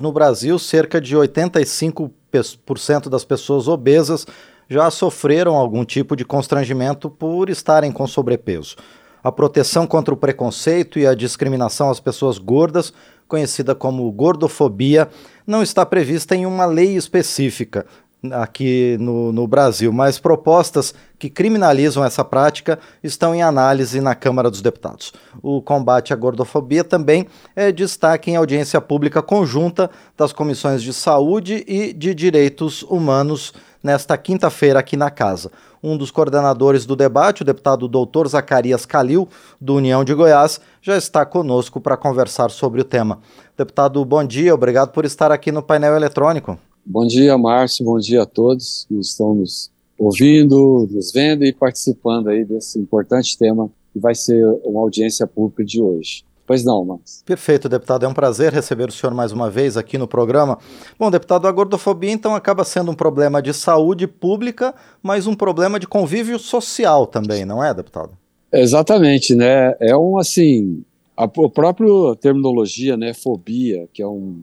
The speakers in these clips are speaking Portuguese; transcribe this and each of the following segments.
No Brasil, cerca de 85% das pessoas obesas já sofreram algum tipo de constrangimento por estarem com sobrepeso. A proteção contra o preconceito e a discriminação às pessoas gordas, conhecida como gordofobia, não está prevista em uma lei específica, aqui no, no, Brasil, mas propostas que criminalizam essa prática estão em análise na Câmara dos Deputados. O combate à gordofobia também é destaque em audiência pública conjunta das comissões de saúde e de direitos humanos nesta quinta-feira aqui na casa. Um dos coordenadores do debate, o deputado doutor Zacarias Calil, do União de Goiás, já está conosco para conversar sobre o tema. Deputado, bom dia, obrigado por estar aqui no painel eletrônico. Bom dia, Márcio. Bom dia a todos que estão nos ouvindo, nos vendo e participando aí desse importante tema que vai ser uma audiência pública de hoje. Pois não, Márcio. Perfeito, deputado. É um prazer receber o senhor mais uma vez aqui no programa. Bom, deputado, a gordofobia então acaba sendo um problema de saúde pública, mas um problema de convívio social também, não é, deputado? Exatamente, né? É um assim, a, a própria terminologia, né, fobia, que é um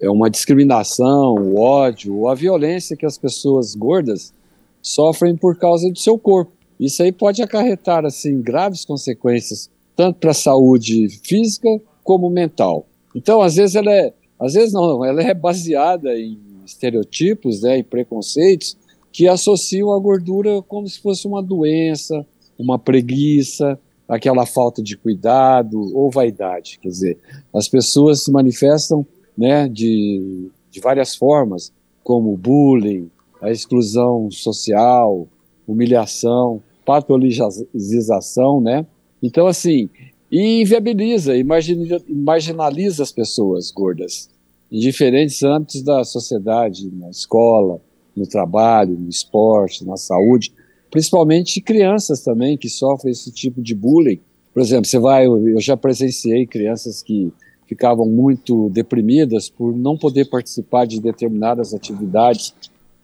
é uma discriminação, o ódio, a violência que as pessoas gordas sofrem por causa do seu corpo. Isso aí pode acarretar assim graves consequências tanto para a saúde física como mental. Então, às vezes ela é, às vezes não, ela é baseada em estereotipos, né, em preconceitos que associam a gordura como se fosse uma doença, uma preguiça, aquela falta de cuidado ou vaidade. Quer dizer, as pessoas se manifestam né, de, de várias formas, como bullying, a exclusão social, humilhação, patologização, né? Então, assim, e inviabiliza, marginaliza as pessoas gordas em diferentes âmbitos da sociedade, na escola, no trabalho, no esporte, na saúde, principalmente crianças também que sofrem esse tipo de bullying. Por exemplo, você vai, eu já presenciei crianças que ficavam muito deprimidas por não poder participar de determinadas atividades.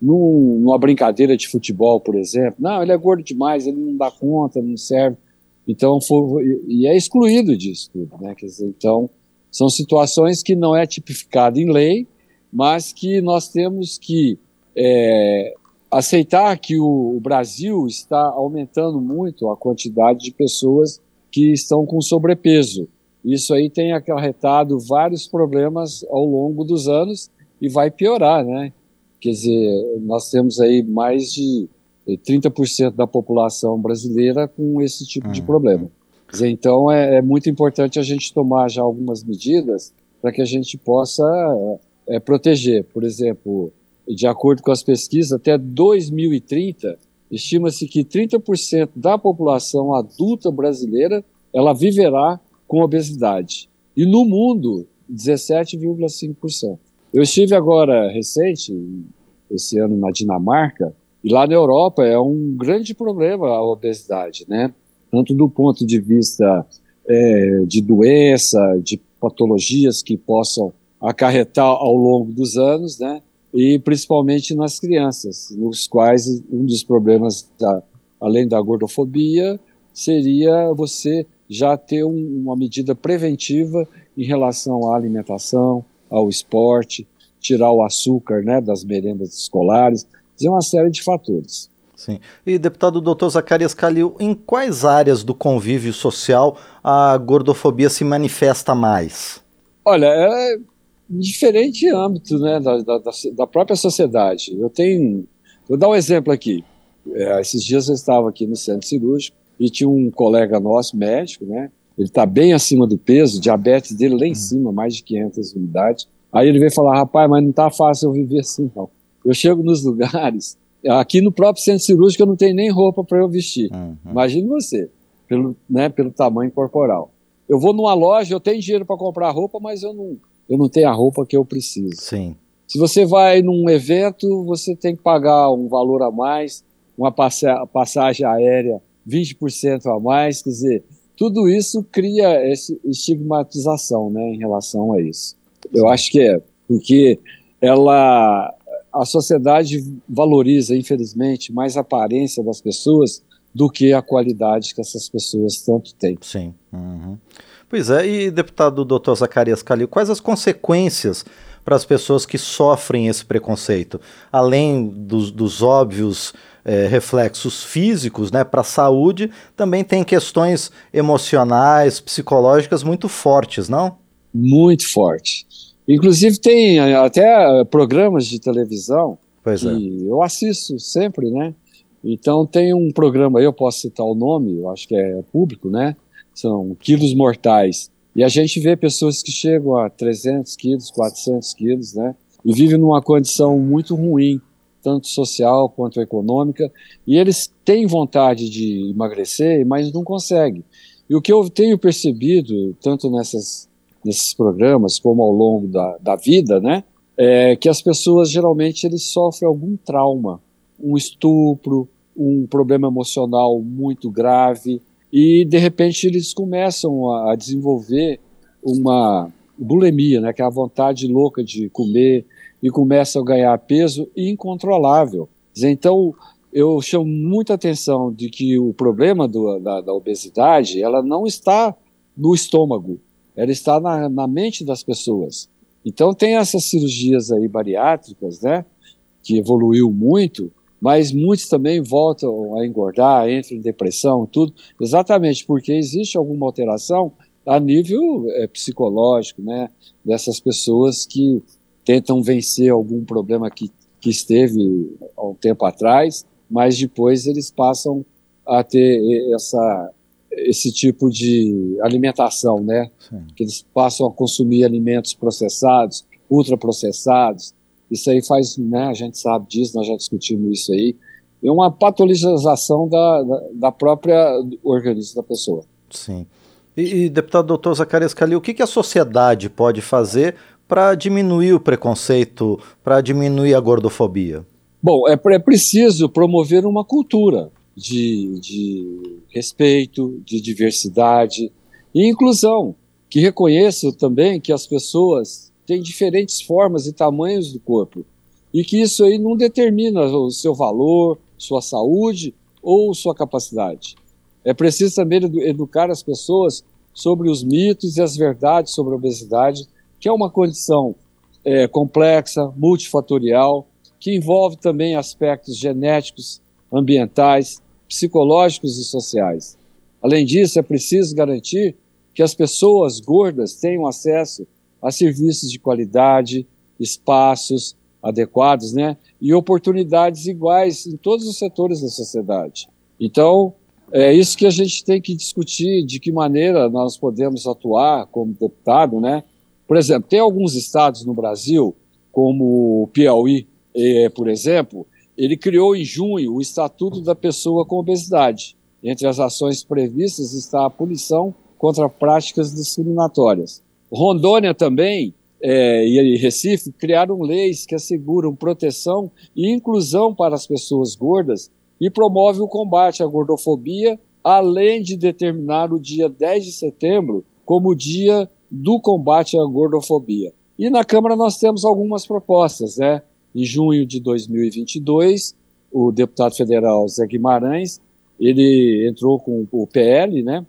Num, numa brincadeira de futebol, por exemplo, não, ele é gordo demais, ele não dá conta, não serve. Então, foi, e é excluído disso tudo, né? Dizer, então, são situações que não é tipificado em lei, mas que nós temos que é, aceitar que o, o Brasil está aumentando muito a quantidade de pessoas que estão com sobrepeso. Isso aí tem acarretado vários problemas ao longo dos anos e vai piorar, né? Quer dizer, nós temos aí mais de 30% da população brasileira com esse tipo uhum. de problema. Dizer, então é, é, muito importante a gente tomar já algumas medidas para que a gente possa é, proteger. Por exemplo, de acordo com as pesquisas, até 2030, estima-se que 30% da população adulta brasileira ela viverá com obesidade. E no mundo, 17,5%. Eu estive agora recente, esse ano na Dinamarca, e lá na Europa é um grande problema a obesidade, né? Tanto do ponto de vista é, de doença, de patologias que possam acarretar ao longo dos anos, né? E principalmente nas crianças, nos quais um dos problemas, da, além da gordofobia, seria você já ter um, uma medida preventiva em relação à alimentação, ao esporte, tirar o açúcar né, das merendas escolares, dizer uma série de fatores. Sim. E, deputado doutor Zacarias Calil, em quais áreas do convívio social a gordofobia se manifesta mais? Olha, é diferente âmbito né, da, da, da, própria sociedade. Eu tenho. Vou dar um exemplo aqui. É, esses dias eu estava aqui no centro cirúrgico e tinha um colega nosso, médico, né? Ele está bem acima do peso, diabetes dele lá em uhum. cima, mais de 500 unidades. Aí ele veio falar, rapaz, mas não está fácil eu viver assim, não. Eu chego nos lugares, aqui no próprio centro cirúrgico eu não tenho nem roupa para eu vestir. Uhum. Imagine você, pelo, né, pelo tamanho corporal. Eu vou numa loja, eu tenho dinheiro para comprar roupa, mas eu não, eu não tenho a roupa que eu preciso. Sim. Se você vai num evento, você tem que pagar um valor a mais, uma passagem aérea 20% a mais, quer dizer, tudo isso cria essa estigmatização, né, em relação a isso. Eu acho que é, porque ela, a sociedade valoriza, infelizmente, mais a aparência das pessoas do que a qualidade que essas pessoas tanto têm. Sim. Uhum. Pois é, e deputado doutor Zacarias Calil, quais as consequências para as pessoas que sofrem esse preconceito? Além dos, dos óbvios é, reflexos físicos né, para a saúde, também tem questões emocionais, psicológicas muito fortes, não? Muito forte. Inclusive tem até programas de televisão pois que é. eu assisto sempre, né? Então tem um programa, eu posso citar o nome, eu acho que é público, né? São quilos mortais. E a gente vê pessoas que chegam a 300 quilos, 400 quilos, né? E vivem numa condição muito ruim, tanto social quanto econômica. E eles têm vontade de emagrecer, mas não conseguem. E o que eu tenho percebido, tanto nessas, nesses programas como ao longo da, da vida, né? É que as pessoas geralmente eles sofrem algum trauma um estupro, um problema emocional muito grave, e de repente eles começam a desenvolver uma bulimia, né, que é a vontade louca de comer, e começam a ganhar peso incontrolável. Então, eu chamo muita atenção de que o problema do, da, da, obesidade, ela não está no estômago, ela está na, na mente das pessoas. Então, tem essas cirurgias aí bariátricas, né, que evoluiu muito, mas muitos também voltam a engordar, entram em depressão, tudo, exatamente porque existe alguma alteração a nível é, psicológico, né, dessas pessoas que tentam vencer algum problema que, que esteve há um tempo atrás, mas depois eles passam a ter essa, esse tipo de alimentação, né, Sim. que eles passam a consumir alimentos processados, ultraprocessados, isso aí faz, né, a gente sabe disso, nós já discutimos isso aí, é uma patologização da, da, da própria organismo da pessoa. Sim. E, e deputado doutor Zacarias Calil, o que, que a sociedade pode fazer para diminuir o preconceito, para diminuir a gordofobia? Bom, é, é preciso promover uma cultura de, de respeito, de diversidade e inclusão, que reconheça também que as pessoas tem diferentes formas e tamanhos do corpo. E que isso aí não determina o seu valor, sua saúde ou sua capacidade. É preciso também educar as pessoas sobre os mitos e as verdades sobre a obesidade, que é uma condição é, complexa, multifatorial, que envolve também aspectos genéticos, ambientais, psicológicos e sociais. Além disso, é preciso garantir que as pessoas gordas tenham acesso a serviços de qualidade, espaços adequados, né, e oportunidades iguais em todos os setores da sociedade. Então, é isso que a gente tem que discutir, de que maneira nós podemos atuar como deputado, né? Por exemplo, tem alguns estados no Brasil, como o Piauí, eh, por exemplo, ele criou em junho o Estatuto da Pessoa com Obesidade. Entre as ações previstas está a punição contra práticas discriminatórias. Rondônia também é, e Recife criaram leis que asseguram proteção e inclusão para as pessoas gordas e promove o combate à gordofobia, além de determinar o dia 10 de setembro como dia do combate à gordofobia. E na Câmara nós temos algumas propostas, né? Em junho de 2022, o deputado federal Zé Guimarães, ele entrou com o PL, né?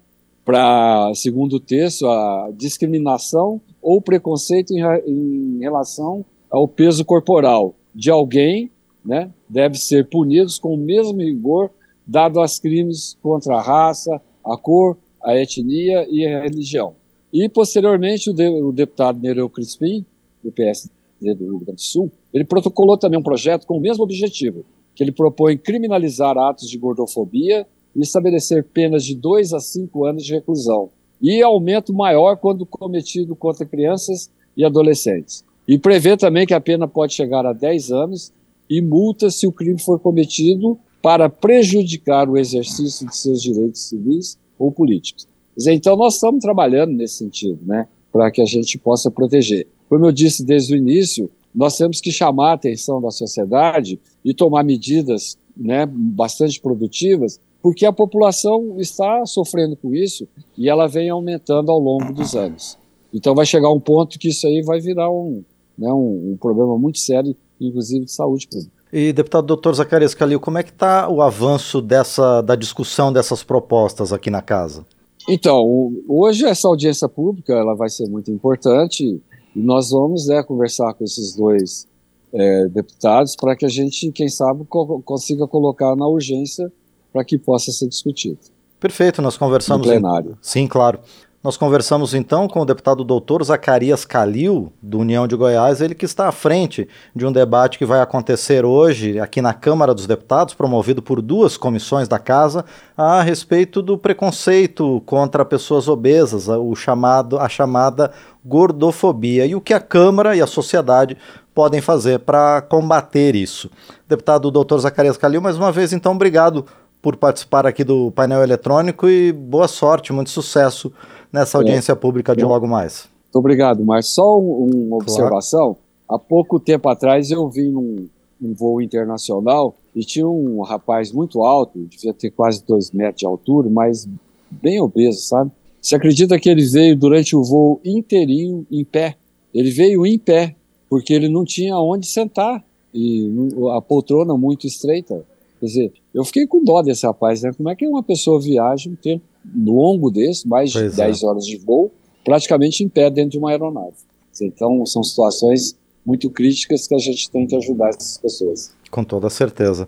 para, segundo o texto, a discriminação ou preconceito em, em, relação ao peso corporal de alguém, né, deve ser punidos com o mesmo rigor dado aos crimes contra a raça, a cor, a etnia e a religião. E, posteriormente, o, de, o deputado Nereu Crispim, do PSD do Rio Grande do Sul, ele protocolou também um projeto com o mesmo objetivo, que ele propõe criminalizar atos de gordofobia e estabelecer penas de 2 a 5 anos de reclusão e aumento maior quando cometido contra crianças e adolescentes. E prevê também que a pena pode chegar a 10 anos e multa se o crime for cometido para prejudicar o exercício de seus direitos civis ou políticos. Então, nós estamos trabalhando nesse sentido, né, para que a gente possa proteger. Como eu disse desde o início, nós temos que chamar a atenção da sociedade e tomar medidas né, bastante produtivas porque a população está sofrendo com isso e ela vem aumentando ao longo dos anos. Então vai chegar um ponto que isso aí vai virar um, né, um, um problema muito sério, inclusive de saúde pública. E, deputado doutor Zacarias Calil, como é que está o avanço dessa, da discussão dessas propostas aqui na casa? Então, hoje essa audiência pública ela vai ser muito importante. E nós vamos né, conversar com esses dois é, deputados para que a gente, quem sabe, co consiga colocar na urgência para que possa ser discutido. Perfeito, nós conversamos. No plenário. Em... Sim, claro. Nós conversamos então com o deputado doutor Zacarias Calil, do União de Goiás, ele que está à frente de um debate que vai acontecer hoje aqui na Câmara dos Deputados, promovido por duas comissões da Casa, a respeito do preconceito contra pessoas obesas, o chamado, a chamada gordofobia, e o que a Câmara e a sociedade podem fazer para combater isso. Deputado doutor Zacarias Calil, mais uma vez, então, obrigado por participar aqui do painel eletrônico e boa sorte, muito sucesso nessa é. audiência é. pública de logo mais. Muito obrigado, mas só uma observação. Claro. Há pouco tempo atrás eu vi num, num voo internacional e tinha um rapaz muito alto, devia ter quase dois metros de altura, mas bem obeso, sabe? Você acredita que ele veio durante o voo inteirinho em pé? Ele veio em pé, porque ele não tinha onde sentar e a poltrona muito estreita. Quer dizer, eu fiquei com dó desse rapaz, né? Como é que uma pessoa viaja um tempo longo desse, mais de pois 10 é. horas de voo, praticamente em pé dentro de uma aeronave? Então, são situações muito críticas que a gente tem que ajudar essas pessoas. Com toda certeza.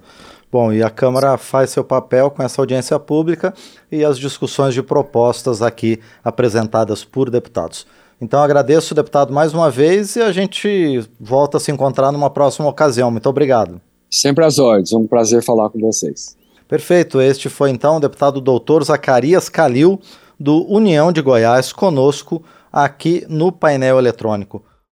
Bom, e a Câmara faz seu papel com essa audiência pública e as discussões de propostas aqui apresentadas por deputados. Então agradeço, deputado, mais uma vez e a gente volta a se encontrar numa próxima ocasião. Muito obrigado. Sempre às ordens, um prazer falar com vocês. Perfeito, este foi então o deputado doutor Zacarias Calil, do União de Goiás, conosco aqui no painel eletrônico.